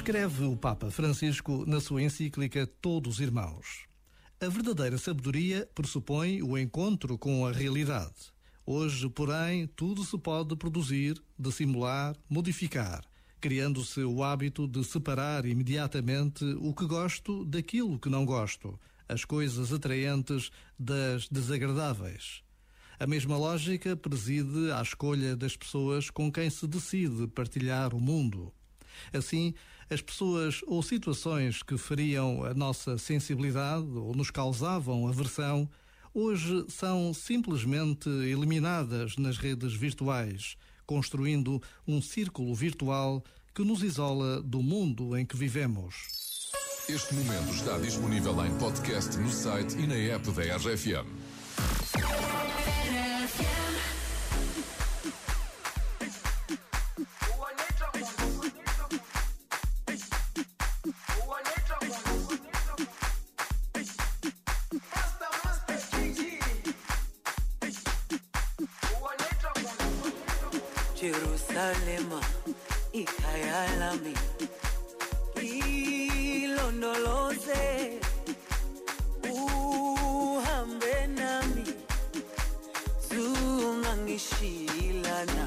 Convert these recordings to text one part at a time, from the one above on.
Escreve o Papa Francisco na sua encíclica Todos Irmãos. A verdadeira sabedoria pressupõe o encontro com a realidade. Hoje, porém, tudo se pode produzir, dissimular, modificar, criando-se o hábito de separar imediatamente o que gosto daquilo que não gosto, as coisas atraentes das desagradáveis. A mesma lógica preside à escolha das pessoas com quem se decide partilhar o mundo. Assim, as pessoas ou situações que feriam a nossa sensibilidade ou nos causavam aversão, hoje são simplesmente eliminadas nas redes virtuais, construindo um círculo virtual que nos isola do mundo em que vivemos. Este momento está disponível em podcast no site e na app da RFM. Jerusalema ikhaya lami ilondoloze uhambe nami zungangishilana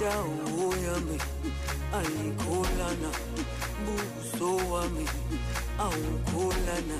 dawo yami ayikholana buso wami awukholana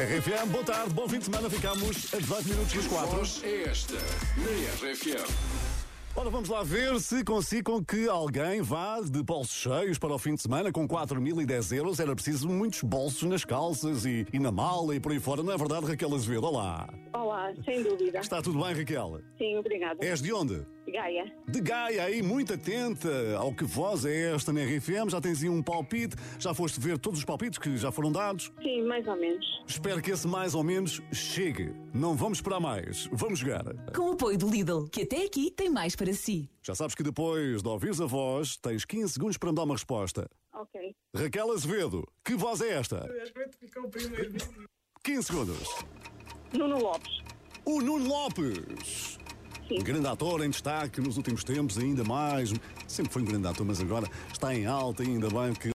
RFM, boa tarde, bom fim de semana. Ficamos a 18 minutos das 4. Voz é esta, na RFM. Ora, vamos lá ver se consigo que alguém vá de bolsos cheios para o fim de semana com 4.010 euros. Era preciso muitos bolsos nas calças e, e na mala e por aí fora. Não é verdade, Raquel Azevedo? Olá. Olá, sem dúvida. Está tudo bem, Raquel? Sim, obrigada. És de onde? Gaia. De Gaia, aí, muito atenta ao que voz é esta na RFM. Já tens aí um palpite, já foste ver todos os palpites que já foram dados. Sim, mais ou menos. Espero que esse mais ou menos chegue. Não vamos esperar mais. Vamos jogar. Com o apoio do Lidl, que até aqui tem mais para si. Já sabes que depois de ouvires a voz, tens 15 segundos para me dar uma resposta. Ok. Raquel Azevedo, que voz é esta? 15 segundos. Nuno Lopes. O Nuno Lopes. Sim. Grande ator em destaque nos últimos tempos, ainda mais. Sempre foi um grande ator, mas agora está em alta, ainda bem que